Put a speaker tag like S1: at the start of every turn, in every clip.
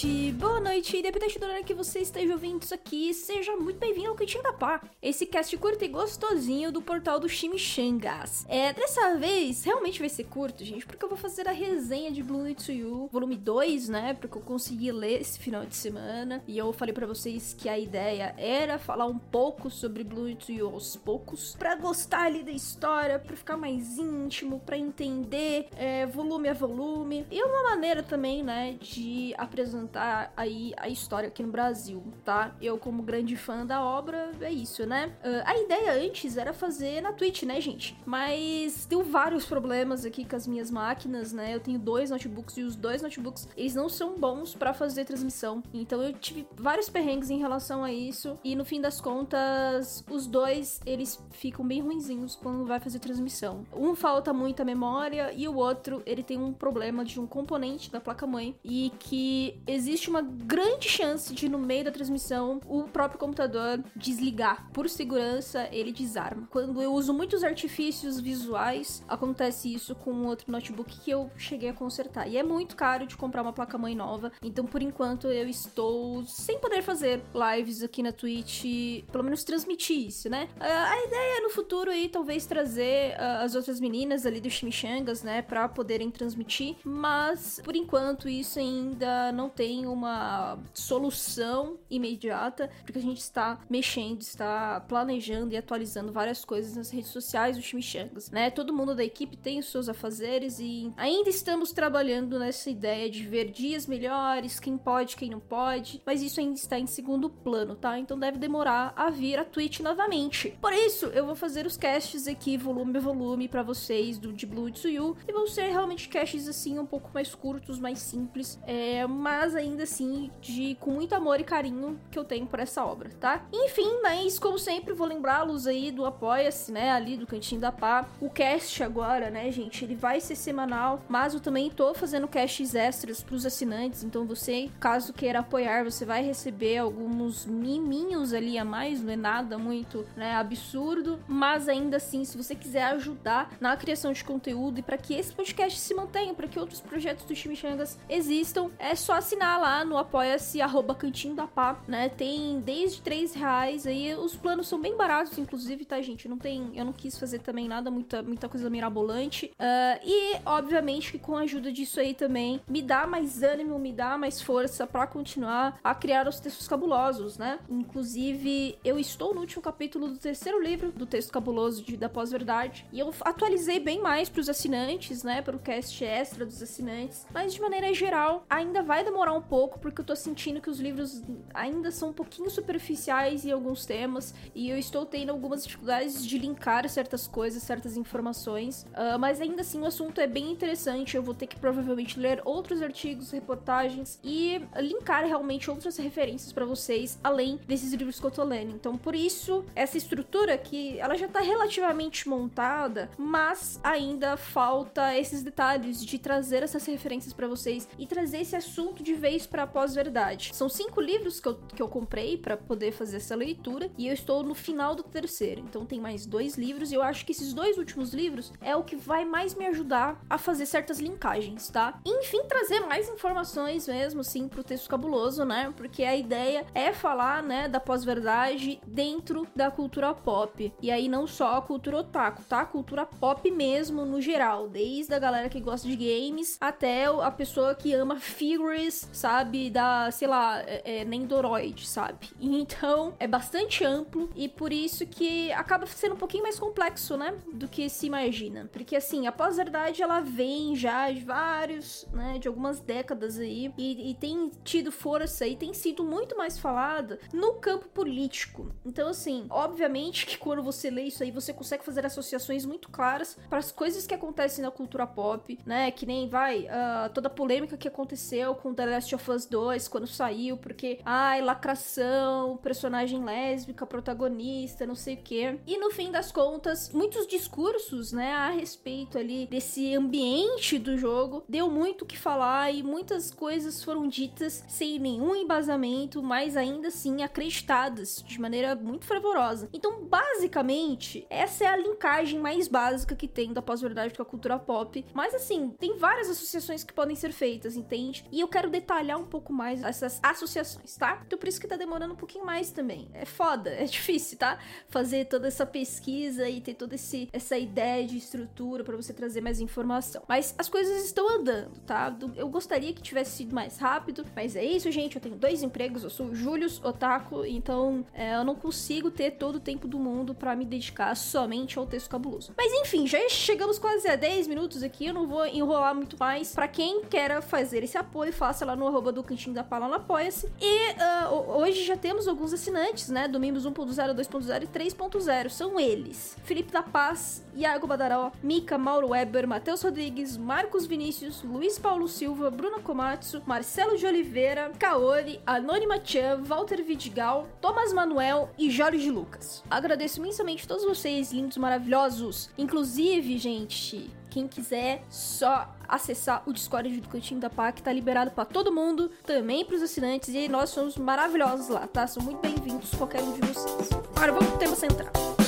S1: boa tarde, boa noite, independente do horário que você esteja ouvindo isso aqui, seja muito bem-vindo ao Cantinho da Pá, esse cast curto e gostosinho do portal do Chimichangas. É, dessa vez, realmente vai ser curto, gente, porque eu vou fazer a resenha de Blue You, volume 2, né, porque eu consegui ler esse final de semana, e eu falei para vocês que a ideia era falar um pouco sobre Blue You aos poucos, para gostar ali da história, para ficar mais íntimo, para entender é, volume a volume, e uma maneira também, né, de apresentar aí a história aqui no Brasil, tá? Eu, como grande fã da obra, é isso, né? Uh, a ideia antes era fazer na Twitch, né, gente? Mas deu vários problemas aqui com as minhas máquinas, né? Eu tenho dois notebooks e os dois notebooks, eles não são bons para fazer transmissão. Então eu tive vários perrengues em relação a isso e no fim das contas, os dois, eles ficam bem ruinzinhos quando vai fazer transmissão. Um falta muita memória e o outro, ele tem um problema de um componente da placa-mãe e que existe uma grande chance de no meio da transmissão o próprio computador desligar. Por segurança, ele desarma. Quando eu uso muitos artifícios visuais, acontece isso com outro notebook que eu cheguei a consertar. E é muito caro de comprar uma placa-mãe nova, então por enquanto eu estou sem poder fazer lives aqui na Twitch, pelo menos transmitir isso, né? A ideia é no futuro aí talvez trazer uh, as outras meninas ali do Chimichangas, né, para poderem transmitir, mas por enquanto isso ainda não tem uma solução imediata, porque a gente está mexendo, está planejando e atualizando várias coisas nas redes sociais do Chimichangas, né? Todo mundo da equipe tem os seus afazeres e ainda estamos trabalhando nessa ideia de ver dias melhores, quem pode, quem não pode, mas isso ainda está em segundo plano, tá? Então deve demorar a vir a Twitch novamente. Por isso, eu vou fazer os casts aqui volume a volume para vocês do de Blue Tsuyu e vão ser realmente casts assim um pouco mais curtos, mais simples, é, mas ainda assim de com muito amor e carinho que eu tenho por essa obra, tá? Enfim, mas como sempre vou lembrá-los aí do Apoia-se, né, ali do Cantinho da Pá. O cast agora, né, gente, ele vai ser semanal, mas eu também tô fazendo casts extras pros assinantes, então você, caso queira apoiar, você vai receber alguns miminhos ali a mais, não é nada muito, né, absurdo, mas ainda assim, se você quiser ajudar na criação de conteúdo e para que esse podcast se mantenha, para que outros projetos do Chimichangas existam, é só assinar lá no apoia-se arroba cantinho da pá, né? Tem desde 3 reais aí, os planos são bem baratos, inclusive, tá, gente? Não tem, eu não quis fazer também nada, muita, muita coisa mirabolante. Uh, e, obviamente, que com a ajuda disso aí também, me dá mais ânimo, me dá mais força para continuar a criar os textos cabulosos, né? Inclusive, eu estou no último capítulo do terceiro livro do texto cabuloso de, da pós-verdade, e eu atualizei bem mais pros assinantes, né? Pro cast extra dos assinantes, mas de maneira geral, ainda vai demorar um pouco, porque eu tô sentindo que os livros ainda são um pouquinho superficiais em alguns temas e eu estou tendo algumas dificuldades de linkar certas coisas, certas informações, uh, mas ainda assim o assunto é bem interessante. Eu vou ter que provavelmente ler outros artigos, reportagens e linkar realmente outras referências para vocês, além desses livros que eu tô lendo. Então, por isso, essa estrutura aqui, ela já tá relativamente montada, mas ainda falta esses detalhes de trazer essas referências para vocês e trazer esse assunto de vez para pós-verdade. São cinco livros que eu, que eu comprei para poder fazer essa leitura e eu estou no final do terceiro. Então tem mais dois livros e eu acho que esses dois últimos livros é o que vai mais me ajudar a fazer certas linkagens, tá? enfim, trazer mais informações mesmo, sim, pro texto cabuloso, né? Porque a ideia é falar, né, da pós-verdade dentro da cultura pop. E aí não só a cultura otaku, tá? A cultura pop mesmo no geral, desde a galera que gosta de games até a pessoa que ama figures, sabe, da, sei lá, é, é, sabe? Então, é bastante amplo e por isso que acaba sendo um pouquinho mais complexo, né? Do que se imagina. Porque, assim, a pós-verdade, ela vem já de vários, né? De algumas décadas aí e, e tem tido força e tem sido muito mais falada no campo político. Então, assim, obviamente que quando você lê isso aí, você consegue fazer associações muito claras para as coisas que acontecem na cultura pop, né? Que nem vai uh, toda a polêmica que aconteceu com The Last of Us 2 quando saiu, porque, ai, lacração, personagem lésbica, protagonista, não sei o quê. E no fim das contas, muitos discursos, né, a respeito ali desse ambiente do jogo, deu muito o que falar e muitas coisas foram ditas sem nenhum embasamento, mas ainda assim acreditadas de maneira muito fervorosa. Então, basicamente, essa é a linkagem mais básica que tem da pós-verdade com a cultura pop. Mas assim, tem várias associações que podem ser feitas, entende? E eu quero detalhar um pouco mais essas associações, tá? Então por isso que tá demorando um pouquinho mais também. É foda, é difícil, tá? Fazer toda essa pesquisa e ter toda esse, essa ideia de estrutura para você trazer mais informação. Mas as coisas estão andando, tá? Eu gostaria que tivesse sido mais rápido, mas é isso, gente. Eu tenho dois empregos, eu sou o Julius Otaku, então é, eu não consigo ter todo o tempo do mundo para me dedicar somente ao texto cabuloso. Mas enfim, já chegamos quase a 10 minutos aqui, eu não vou enrolar muito mais. Para quem quer fazer esse apoio, faça lá no arroba do Cantinho da Pala no Apoia-se. E uh, hoje já temos alguns assinantes, né? Do Mimbos 1.0, 2.0 e 3.0. São eles: Felipe da Paz, Iago Badaró, Mika, Mauro Weber, Matheus Rodrigues, Marcos Vinícius, Luiz Paulo Silva, Bruna Komatsu, Marcelo de Oliveira, Kaori, Anônima Chan, Walter Vidigal, Thomas Manuel e Jorge Lucas. Agradeço imensamente todos vocês, lindos, maravilhosos. Inclusive, gente, quem quiser, só acessar o Discord do Cantinho da PAC, tá liberado para todo mundo, também para os assinantes, e nós somos maravilhosos lá, tá? São muito bem-vindos, qualquer um de vocês. Agora vamos pro tema central.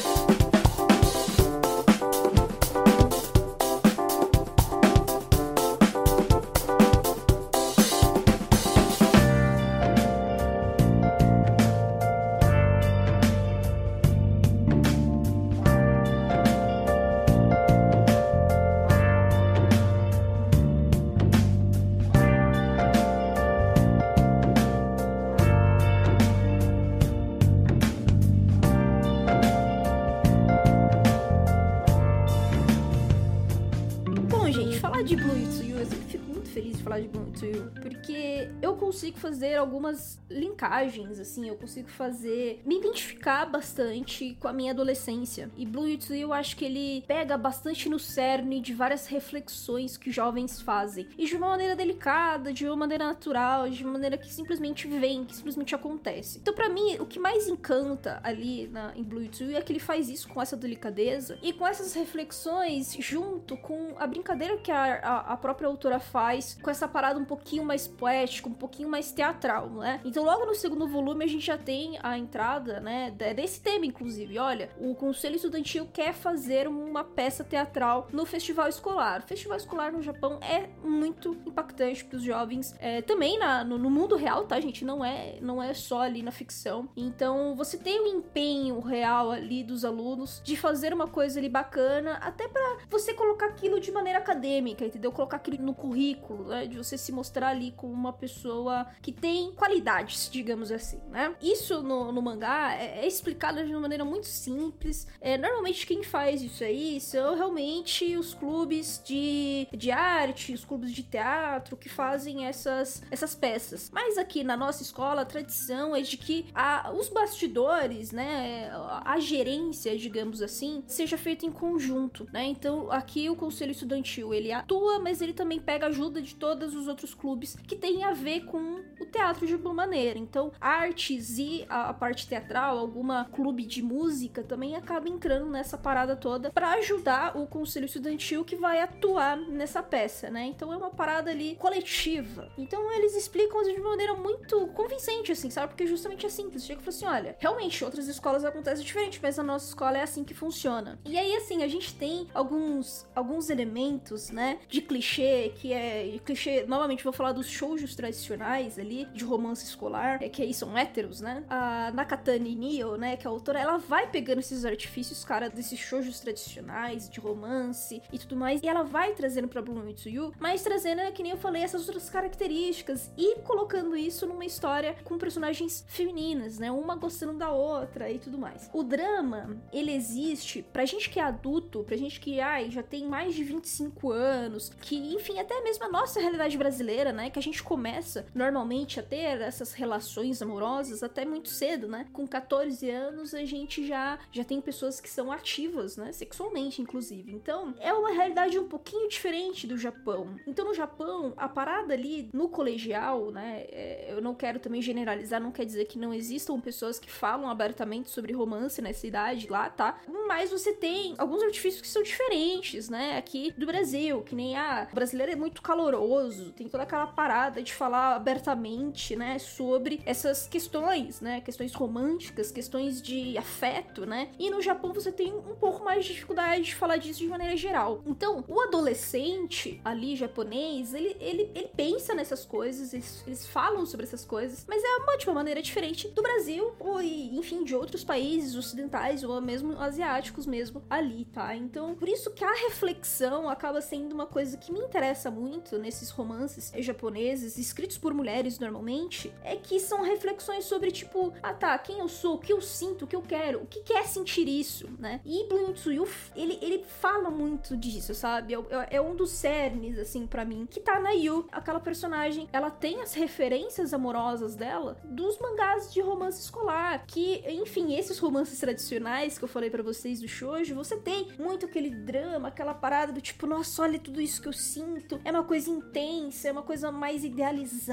S1: Porque eu consigo fazer algumas linkagens, assim, eu consigo fazer. me identificar bastante com a minha adolescência. E Blue Yutsu eu acho que ele pega bastante no cerne de várias reflexões que jovens fazem. E de uma maneira delicada, de uma maneira natural, de uma maneira que simplesmente vem, que simplesmente acontece. Então, para mim, o que mais encanta ali na, em Blue Yutsu é que ele faz isso com essa delicadeza e com essas reflexões junto com a brincadeira que a, a, a própria autora faz, com essa parada um pouquinho mais poética, um pouquinho pouquinho mais teatral, né? Então, logo no segundo volume, a gente já tem a entrada, né, desse tema, inclusive. Olha, o Conselho Estudantil quer fazer uma peça teatral no festival escolar. O festival escolar no Japão é muito impactante para os jovens, é, também na, no, no, mundo real, tá, gente? Não é, não é só ali na ficção. Então, você tem o um empenho real ali dos alunos de fazer uma coisa ali bacana, até para você colocar aquilo de maneira acadêmica, entendeu? Colocar aquilo no currículo, né? De você se mostrar ali como uma pessoa pessoa que tem qualidades, digamos assim, né? Isso no, no mangá é, é, explicado de uma maneira muito simples. É, normalmente quem faz isso aí são realmente os clubes de, de arte, os clubes de teatro que fazem essas, essas peças. Mas aqui na nossa escola a tradição é de que a, os bastidores, né, a gerência, digamos assim, seja feita em conjunto, né? Então aqui o conselho estudantil ele atua, mas ele também pega ajuda de todos os outros clubes que tem a ver com o teatro de alguma maneira. Então, artes e a, a parte teatral, alguma clube de música também acaba entrando nessa parada toda para ajudar o conselho estudantil que vai atuar nessa peça, né? Então é uma parada ali coletiva. Então eles explicam de maneira muito convincente, assim, sabe? Porque justamente é simples. Chega e fala assim: olha, realmente, outras escolas acontecem diferente, mas a nossa escola é assim que funciona. E aí, assim, a gente tem alguns, alguns elementos, né, de clichê, que é. Clichê, novamente, vou falar dos shows tradicionais ali, de romance escolar, é, que aí são héteros, né? A Nakatani Nio, né, que é a autora, ela vai pegando esses artifícios, cara, desses shoujos tradicionais, de romance e tudo mais, e ela vai trazendo pra Blue Mitsuyu, mas trazendo, é, que nem eu falei, essas outras características e colocando isso numa história com personagens femininas, né? Uma gostando da outra e tudo mais. O drama, ele existe pra gente que é adulto, pra gente que, ai, já tem mais de 25 anos, que, enfim, até mesmo a nossa realidade brasileira, né, que a gente começa normalmente a ter essas relações amorosas até muito cedo, né? Com 14 anos a gente já já tem pessoas que são ativas, né? Sexualmente, inclusive. Então, é uma realidade um pouquinho diferente do Japão. Então, no Japão, a parada ali no colegial, né? É, eu não quero também generalizar, não quer dizer que não existam pessoas que falam abertamente sobre romance nessa idade lá, tá? Mas você tem alguns artifícios que são diferentes, né? Aqui do Brasil, que nem a ah, o brasileiro é muito caloroso tem toda aquela parada de falar abertamente, né, sobre essas questões, né, questões românticas, questões de afeto, né? E no Japão você tem um pouco mais de dificuldade de falar disso de maneira geral. Então, o adolescente ali japonês, ele, ele, ele pensa nessas coisas, eles, eles falam sobre essas coisas, mas é uma, de uma maneira diferente do Brasil ou, enfim, de outros países ocidentais ou mesmo asiáticos mesmo ali, tá? Então, por isso que a reflexão acaba sendo uma coisa que me interessa muito nesses romances japoneses, escritos por mulheres normalmente, é que são reflexões sobre, tipo, ah tá, quem eu sou, o que eu sinto, o que eu quero, o que quer sentir isso, né? E Blue Tsuyu, ele, ele fala muito disso, sabe? É, é, é um dos cernes, assim, para mim, que tá na Yu, aquela personagem, ela tem as referências amorosas dela dos mangás de romance escolar, que, enfim, esses romances tradicionais que eu falei para vocês do shoujo, você tem muito aquele drama, aquela parada do tipo, nossa, olha tudo isso que eu sinto, é uma coisa intensa, é uma coisa mais idealizada,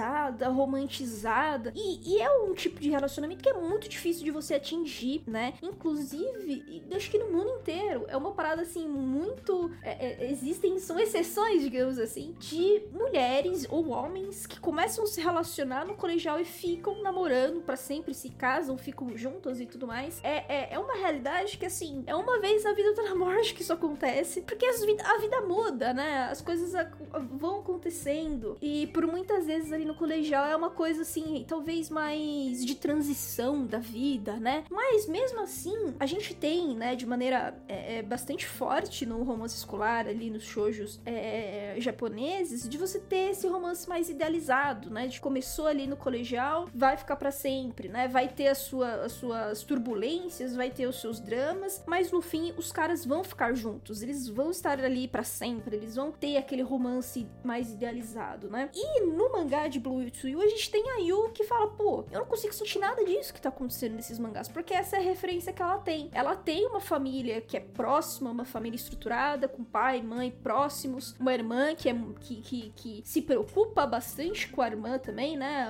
S1: romantizada, e, e é um tipo de relacionamento que é muito difícil de você atingir, né? Inclusive, acho que no mundo inteiro, é uma parada assim, muito. É, é, existem, são exceções, digamos assim, de mulheres ou homens que começam a se relacionar no colegial e ficam namorando para sempre, se casam, ficam juntos e tudo mais. É, é, é uma realidade que, assim, é uma vez na vida da morte que isso acontece, porque a vida muda, né? As coisas vão acontecendo. E por muitas vezes ali no colegial é uma coisa assim, talvez mais de transição da vida, né? Mas mesmo assim, a gente tem, né, de maneira é, é, bastante forte no romance escolar, ali nos shoujos é, japoneses, de você ter esse romance mais idealizado, né? De começou ali no colegial, vai ficar para sempre, né? Vai ter a sua, as suas turbulências, vai ter os seus dramas, mas no fim os caras vão ficar juntos, eles vão estar ali para sempre, eles vão ter aquele romance mais idealizado, né? E no mangá de Blue Yu a gente tem a Yu que fala, pô, eu não consigo sentir nada disso que tá acontecendo nesses mangás, porque essa é a referência que ela tem. Ela tem uma família que é próxima, uma família estruturada, com pai, mãe próximos, uma irmã que, é, que, que, que se preocupa bastante com a irmã também, né?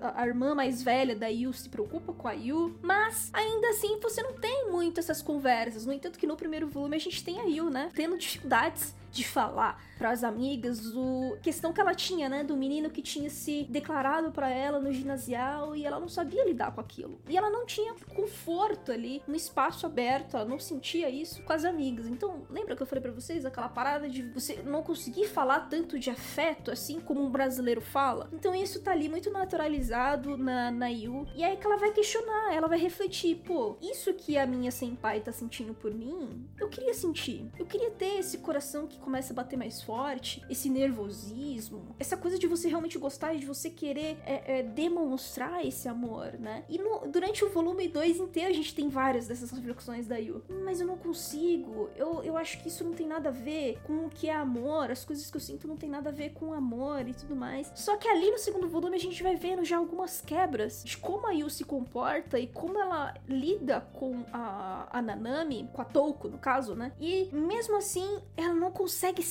S1: A, a, a irmã mais velha da Yu se preocupa com a Yu, mas ainda assim você não tem muito essas conversas. No entanto, que no primeiro volume a gente tem a Yu, né? Tendo dificuldades de falar para as amigas do questão que ela tinha, né, do menino que tinha se declarado para ela no ginasial e ela não sabia lidar com aquilo. E ela não tinha conforto ali no espaço aberto, ela não sentia isso com as amigas. Então, lembra que eu falei para vocês aquela parada de você não conseguir falar tanto de afeto assim como um brasileiro fala? Então, isso tá ali muito naturalizado na, na Yu. E aí que ela vai questionar, ela vai refletir, pô, isso que a minha senpai tá sentindo por mim, eu queria sentir. Eu queria ter esse coração que começa a bater mais forte, esse nervosismo, essa coisa de você realmente gostar e de você querer é, é, demonstrar esse amor, né? E no, durante o volume 2 inteiro a gente tem várias dessas reflexões da Yu. Mas eu não consigo, eu, eu acho que isso não tem nada a ver com o que é amor, as coisas que eu sinto não tem nada a ver com amor e tudo mais. Só que ali no segundo volume a gente vai vendo já algumas quebras de como a Yu se comporta e como ela lida com a, a Nanami, com a Touko no caso, né? E mesmo assim ela não consegue consegue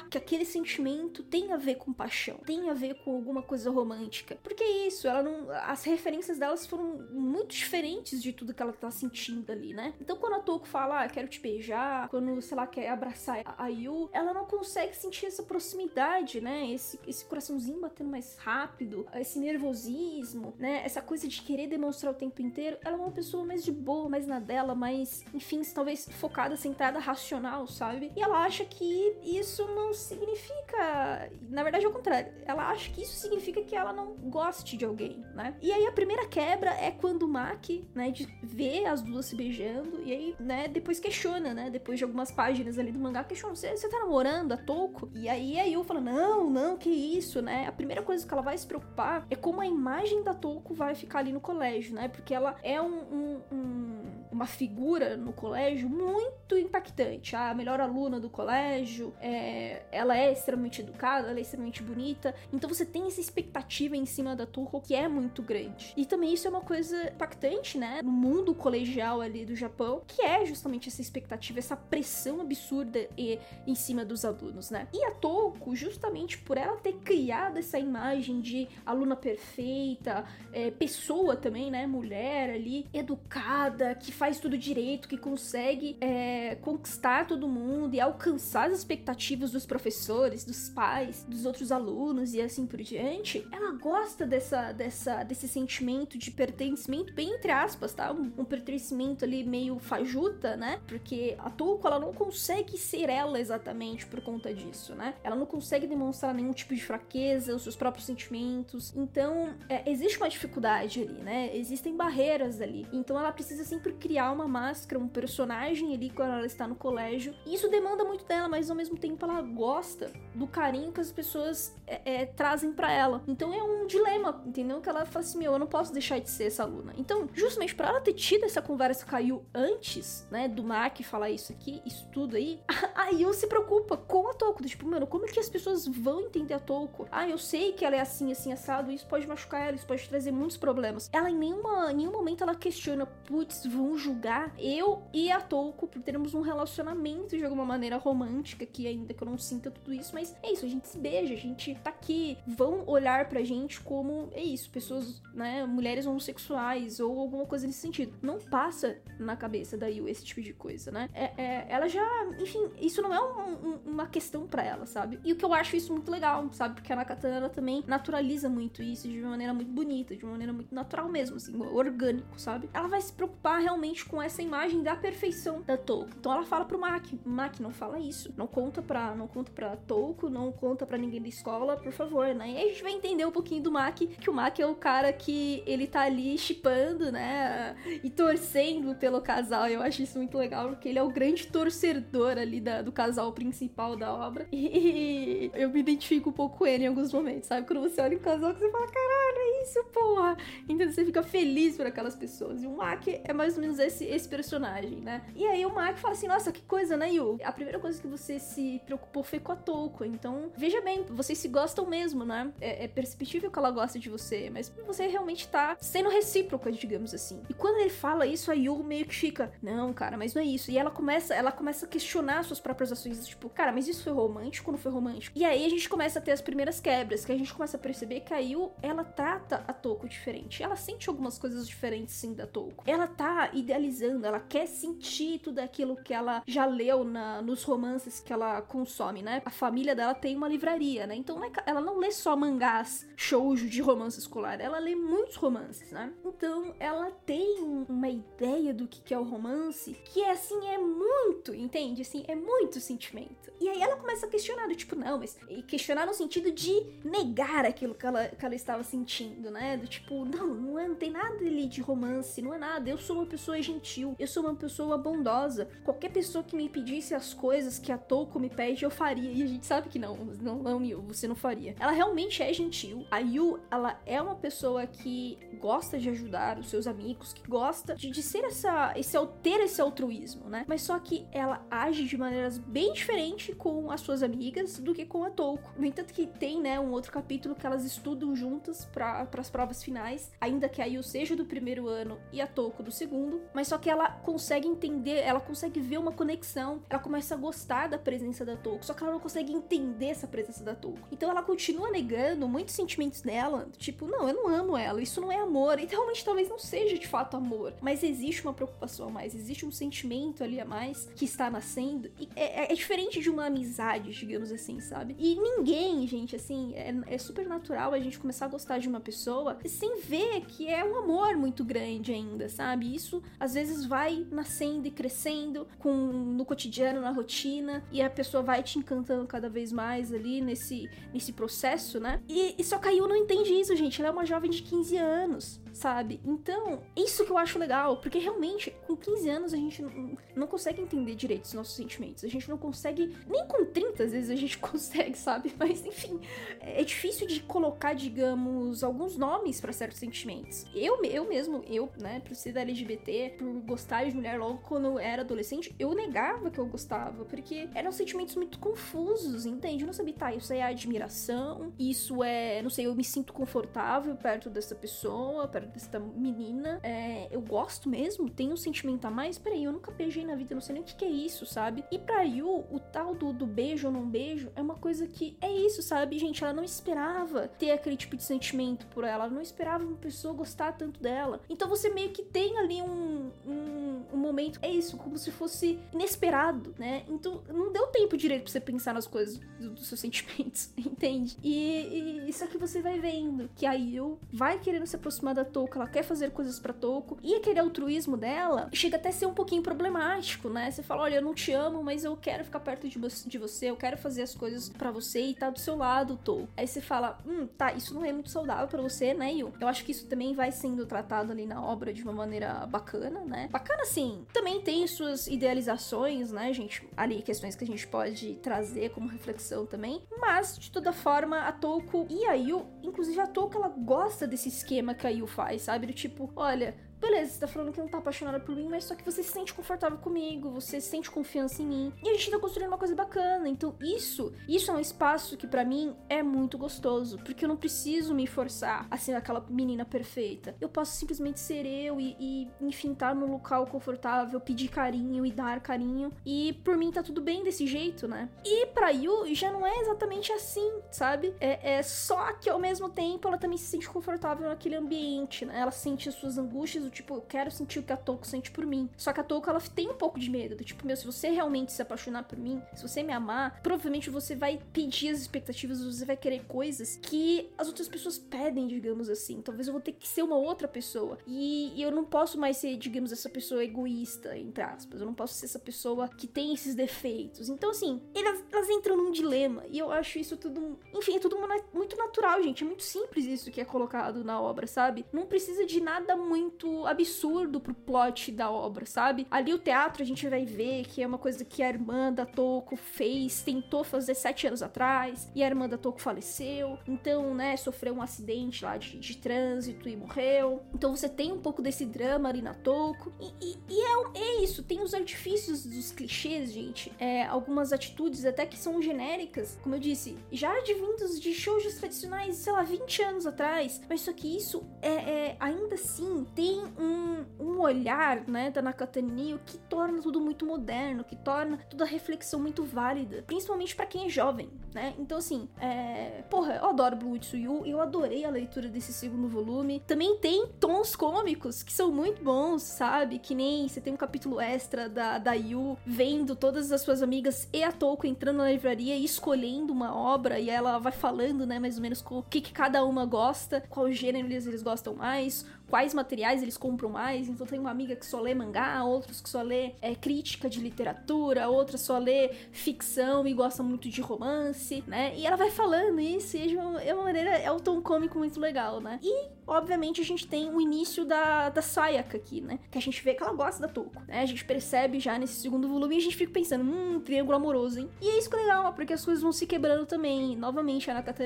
S1: que aquele sentimento tem a ver com paixão, tem a ver com alguma coisa romântica. Porque é isso, ela não. As referências delas foram muito diferentes de tudo que ela tá sentindo ali, né? Então quando a Toko fala, ah, quero te beijar, quando, sei lá, quer abraçar a Yu, ela não consegue sentir essa proximidade, né? Esse, esse coraçãozinho batendo mais rápido, esse nervosismo, né? Essa coisa de querer demonstrar o tempo inteiro. Ela é uma pessoa mais de boa, mais na dela, mais, enfim, talvez focada, centrada, racional, sabe? E ela acha que isso não significa. Na verdade, é o contrário. Ela acha que isso significa que ela não goste de alguém, né? E aí a primeira quebra é quando o Maki, né, de ver as duas se beijando, e aí, né, depois questiona, né? Depois de algumas páginas ali do mangá, questiona: você, você tá namorando a Toko? E aí a Yu fala: não, não, que isso, né? A primeira coisa que ela vai se preocupar é como a imagem da Toko vai ficar ali no colégio, né? Porque ela é um, um, um uma figura no colégio muito impactante. A melhor aluna do colégio, é, ela é extremamente educada, ela é extremamente bonita. Então você tem essa expectativa em cima da Turco que é muito grande. E também isso é uma coisa impactante, né? No mundo colegial ali do Japão, que é justamente essa expectativa, essa pressão absurda e, em cima dos alunos, né? E a Toko, justamente por ela ter criado essa imagem de aluna perfeita, é, pessoa também, né? Mulher ali, educada, que faz tudo direito, que consegue é, conquistar todo mundo e alcançar as expectativas dos professores, dos pais, dos outros alunos e assim por diante, ela gosta dessa, dessa, desse sentimento de pertencimento, bem entre aspas, tá? Um, um pertencimento ali meio fajuta, né? Porque a Tuco, ela não consegue ser ela exatamente por conta disso, né? Ela não consegue demonstrar nenhum tipo de fraqueza, os seus próprios sentimentos. Então, é, existe uma dificuldade ali, né? Existem barreiras ali. Então, ela precisa sempre criar uma máscara, um personagem ali quando ela está no colégio. E isso demanda muito dela, mas ao mesmo tempo ela gosta do carinho que as pessoas é, é, trazem para ela. Então, é um dilema, entendeu? Que ela fala assim: meu, eu não posso deixar de ser essa aluna. Então, justamente para ela ter tido essa conversa com a Yu antes, né, do Mac falar isso aqui, isso tudo aí, a Yu se preocupa com a Toko. Tipo, mano, como é que as pessoas vão entender a Toko? Ah, eu sei que ela é assim, assim, assado, isso pode machucar ela, isso pode trazer muitos problemas. Ela em, nenhuma, nenhum momento ela questiona, putz, vão julgar eu e a Toko por termos um relacionamento de alguma maneira romântica, que ainda que eu não sinta tudo isso, mas é isso, a gente se beija, a gente tá aqui, vão olhar pra gente como, é isso, pessoas, né, mulheres homossexuais ou alguma coisa nesse sentido. Não passa na cabeça da Yu esse tipo de coisa, né? É, é, ela já, enfim, isso não é um, um, uma questão para ela, sabe? E o que eu acho isso muito legal, sabe? Porque a Nakatana ela também naturaliza muito isso de uma maneira muito bonita, de uma maneira muito natural mesmo, assim, orgânico, sabe? Ela vai se preocupar realmente com essa imagem da perfeição da Touko. Então ela fala pro Maki, Maki, não fala isso, não conta pra, não conta pra Touko, não conta pra ninguém da escola, por favor, né? E aí a gente vai entender um pouquinho do Maki, que o Maki é o cara que ele tá ali chipando, né? E torcendo pelo casal. Eu acho isso muito legal, porque ele é o grande torcedor ali da, do casal principal da obra. E eu me identifico um pouco com ele em alguns momentos, sabe? Quando você olha o casal, você fala, caralho, é isso, porra! Então você fica feliz por aquelas pessoas. E o Mac é mais ou menos esse, esse personagem, né? E aí o Mac fala assim, nossa, que coisa, né, Yu? A primeira coisa que você se preocupou foi com a Touko. Então, veja bem, vocês se gostam mesmo, né? É, é perceptível que ela gosta de você, mas você realmente tá sendo recíproca, digamos assim. E quando ele fala isso, a Yu meio que fica, não, cara, mas não é isso. E ela começa, ela começa a questionar suas próprias ações, tipo, cara, mas isso foi romântico ou não foi romântico? E aí a gente começa a ter as primeiras quebras, que a gente começa a perceber que a Yu, ela trata a Toko diferente. Ela sente algumas coisas diferentes, sim, da Toko. Ela tá idealizando, ela quer sentir tudo aquilo que ela já leu na, nos romances que ela consome, né? A família dela tem uma livraria, né? Então é ela não lê só mangás shoujo de romance escolar, ela lê muitos romances, né? Então ela tem uma ideia do que é o romance que é assim, é muito, entende? Assim, é muito sentimento. E aí ela começa a questionar, do tipo, não, mas. Questionar no sentido de negar aquilo que ela, que ela estava sentindo, né? Do tipo, não, não, é, não tem nada ali de romance, não é nada. Eu sou uma pessoa gentil, eu sou uma pessoa bondosa. Qualquer pessoa que me pedisse as coisas que a Toko me pede, eu faria. E a gente sabe que não, não, não, Yu, você não faria. Ela realmente é gentil. A Yu, ela é uma pessoa que gosta de ajudar os seus amigos, que gosta de, de ser essa, esse, ter esse altruísmo, né? Mas só que ela age de maneiras bem diferentes com as suas amigas do que com a Touko. No entanto que tem, né, um outro capítulo que elas estudam juntas para as provas finais, ainda que a Yu seja do primeiro ano e a Touko do segundo, mas só que ela consegue entender, ela consegue ver uma conexão, ela começa a gostar da presença da Touko, só que ela não consegue entender essa presença da Touko. Então ela continua negando muitos sentimentos dela, tipo, não, eu não amo ela, isso não é amor, e realmente talvez não seja de fato amor, mas existe uma preocupação a mais, existe um sentimento ali a mais que está nascendo, e é, é, é diferente de uma amizade, digamos assim, sabe? E ninguém, gente, assim, é, é, super natural a gente começar a gostar de uma pessoa sem ver que é um amor muito grande ainda, sabe? Isso às vezes vai nascendo e crescendo com no cotidiano, na rotina, e a pessoa vai te encantando cada vez mais ali nesse, nesse processo, né? E, e só caiu não entende isso, gente. Ela é uma jovem de 15 anos sabe? Então, isso que eu acho legal, porque realmente, com 15 anos, a gente não, consegue entender direito os nossos sentimentos. A gente não consegue, nem com 30 às vezes a gente consegue, sabe? Mas, enfim, é difícil de colocar, digamos, alguns nomes para certos sentimentos. Eu, eu mesmo, eu, né, por ser da LGBT, por gostar de mulher logo quando eu era adolescente, eu negava que eu gostava, porque eram sentimentos muito confusos, entende? Eu não sabia, tá, isso é admiração, isso é, não sei, eu me sinto confortável perto dessa pessoa, perto dessa menina. É, eu gosto mesmo, tenho um sentimento a mais. Peraí, eu nunca beijei na vida, não sei nem o que, que é isso, sabe? E pra Yu, o tal do, do beijo ou não beijo é uma coisa que é isso, sabe, gente? Ela não esperava ter aquele tipo de sentimento por ela, ela não esperava uma pessoa gostar tanto dela. Então você meio que tem ali um, um um momento, é isso, como se fosse inesperado, né? Então não deu tempo direito pra você pensar nas coisas do, dos seus sentimentos, entende? E, e isso aqui você vai vendo que a Yu vai querendo se aproximar da Toco, ela quer fazer coisas para Toco, e aquele altruísmo dela chega até a ser um pouquinho problemático, né? Você fala, olha, eu não te amo, mas eu quero ficar perto de, de você, eu quero fazer as coisas para você e tá do seu lado, Tô. Aí você fala, hum, tá, isso não é muito saudável para você, né, Yu? Eu acho que isso também vai sendo tratado ali na obra de uma maneira bacana, né? Bacana, sim. Também tem suas idealizações, né, gente? Ali, questões que a gente pode trazer como reflexão também. Mas, de toda forma, a Touko e a Yu, inclusive a Touko, ela gosta desse esquema que a Yu faz, sabe? Do tipo, olha, beleza, você tá falando que não tá apaixonada por mim, mas só que você se sente confortável comigo, você sente confiança em mim. E a gente tá construindo uma coisa bacana. Então, isso, isso é um espaço que para mim é muito gostoso, porque eu não preciso me forçar a ser aquela menina perfeita. Eu posso simplesmente ser eu e, e enfim, estar tá num local confortável, pedir carinho e dar carinho. E por mim tá tudo bem desse jeito, né? E pra Yu já não é exatamente assim, sabe? É, é só que ao mesmo tempo ela também se sente confortável naquele ambiente, né? Ela sente as suas angústias, tipo, eu quero sentir o que a Toko sente por mim. Só que a Toko, ela tem um pouco de medo, do tipo, meu, se você realmente se apaixonar por mim, se você me amar, provavelmente você vai pedir as expectativas, você vai querer coisas que as outras pessoas pedem, digamos assim. Talvez eu vou ter que ser uma outra pessoa. E, e eu não posso mais ser, digamos, essa pessoa egoísta, entre aspas. Eu não posso ser essa pessoa que tem esses defeitos. Então, assim, elas, elas entram num dilema. E eu acho isso tudo. Enfim, é tudo muito natural, gente. É muito simples isso que é colocado na obra, sabe? Não precisa de nada muito absurdo pro plot da obra, sabe? Ali o teatro a gente vai ver que é uma coisa que a irmã da Toko fez, tentou fazer sete anos atrás, e a irmã da Toko faleceu, então, né, sofreu um acidente lá de, de trânsito e morreu. Então você tem um pouco desse drama ali na Toko. E, e, e é, é, isso, tem os artifícios dos clichês, gente. É, algumas atitudes até que são genéricas, como eu disse, já advindos de shows tradicionais, sei lá, 20 anos atrás. Mas só que isso é, é ainda assim tem um, um olhar, né, da Nakata que torna tudo muito moderno, que torna toda a reflexão muito válida, principalmente para quem é jovem, né? Então, assim, é... porra, eu adoro Blue Yu, eu adorei a leitura desse segundo volume. Também tem tons cômicos que são muito bons, sabe? Que nem você tem um capítulo extra da, da Yu vendo todas as suas amigas e a Toko entrando na livraria e escolhendo uma obra, e ela vai falando, né, mais ou menos o que, que cada uma gosta, qual gênero eles, eles gostam mais, quais materiais eles compram mais. Então tem uma amiga que só lê mangá, outros que só lê é, crítica de literatura, outra só lê ficção e gosta muito de romance, né? E ela vai falando isso e é uma, é uma maneira, é um tom cômico muito legal, né? E, obviamente, a gente tem o início da, da Sayaka aqui, né? Que a gente vê que ela gosta da Toko, né? A gente percebe já nesse segundo volume e a gente fica pensando, hum, triângulo amoroso, hein? E é isso que é legal, porque as coisas vão se quebrando também. Novamente, a Nakata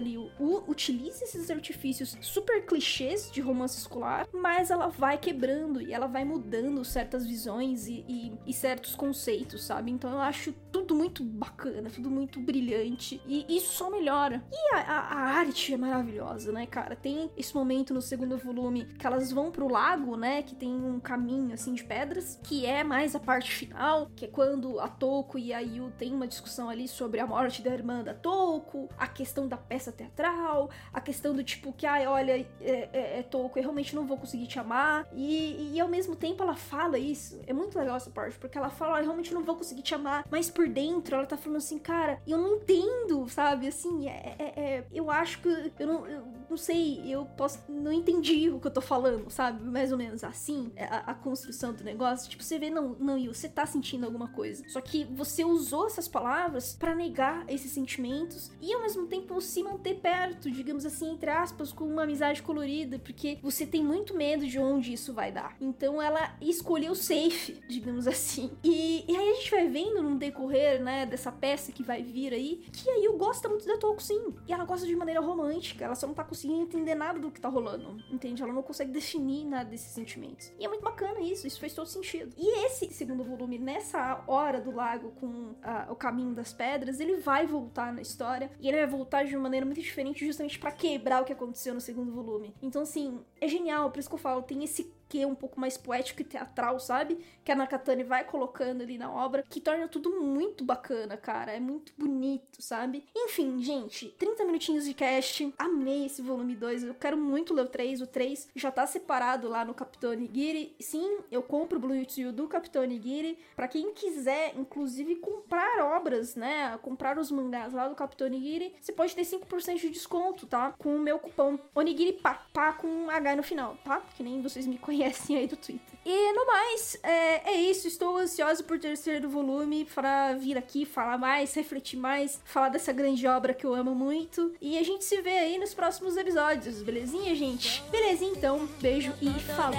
S1: utiliza esses artifícios super clichês de romance escolar, mas ela vai quebrando e ela vai mudando certas visões e, e, e, certos conceitos, sabe? Então eu acho tudo muito bacana, tudo muito brilhante e isso só melhora. E a, a, a arte é maravilhosa, né, cara? Tem esse momento no segundo volume que elas vão pro lago, né? Que tem um caminho assim de pedras, que é mais a parte final, que é quando a Toko e a Yu tem uma discussão ali sobre a morte da irmã da Toko, a questão da peça teatral, a questão do tipo que, ai, olha, é, é, é Toko, eu realmente não vou conseguir te amar. E, e ao mesmo tempo ela fala isso. É muito legal essa parte, porque ela fala, eu realmente não vou conseguir te amar. Mas por dentro ela tá falando assim, cara, eu não entendo, sabe? Assim, é, é, é eu acho que eu não, eu não sei, eu posso. Não entendi o que eu tô falando, sabe? Mais ou menos assim, é, a, a construção do negócio. Tipo, você vê, não, não, Yu, você tá sentindo alguma coisa. Só que você usou essas palavras para negar esses sentimentos e ao mesmo tempo se manter perto, digamos assim, entre aspas, com uma amizade colorida, porque você tem muito medo de onde isso vai dar. Então ela escolheu safe, digamos assim. E, e aí a gente vai vendo no decorrer, né, dessa peça que vai vir aí, que aí eu gosto muito da sim. E ela gosta de maneira romântica, ela só não tá conseguindo entender nada do que tá rolando, entende? Ela não consegue definir nada desses sentimentos. E é muito bacana isso, isso faz todo sentido. E esse segundo volume, nessa hora do lago com uh, o caminho das pedras, ele vai voltar na história e ele vai voltar de uma maneira muito diferente, justamente para quebrar o que aconteceu no segundo volume. Então, assim, é genial, por isso que eu falo, tem esse que é um pouco mais poético e teatral, sabe? Que a Nakatani vai colocando ali na obra, que torna tudo muito bacana, cara. É muito bonito, sabe? Enfim, gente, 30 minutinhos de cast. Amei esse volume 2. Eu quero muito ler o 3. O 3 já tá separado lá no Capitão Nigiri. Sim, eu compro o Blue Yutsu do Capitão Nigiri. Pra quem quiser, inclusive, comprar obras, né? Comprar os mangás lá do Capitão Nigiri, você pode ter 5% de desconto, tá? Com o meu cupom Onigiri Pá, pá com H no final, tá? Que nem vocês me conhecem conhecem assim aí do Twitter. E no mais, é, é isso. Estou ansiosa por terceiro volume para vir aqui falar mais, refletir mais, falar dessa grande obra que eu amo muito. E a gente se vê aí nos próximos episódios, belezinha, gente? Belezinha então, beijo e falou!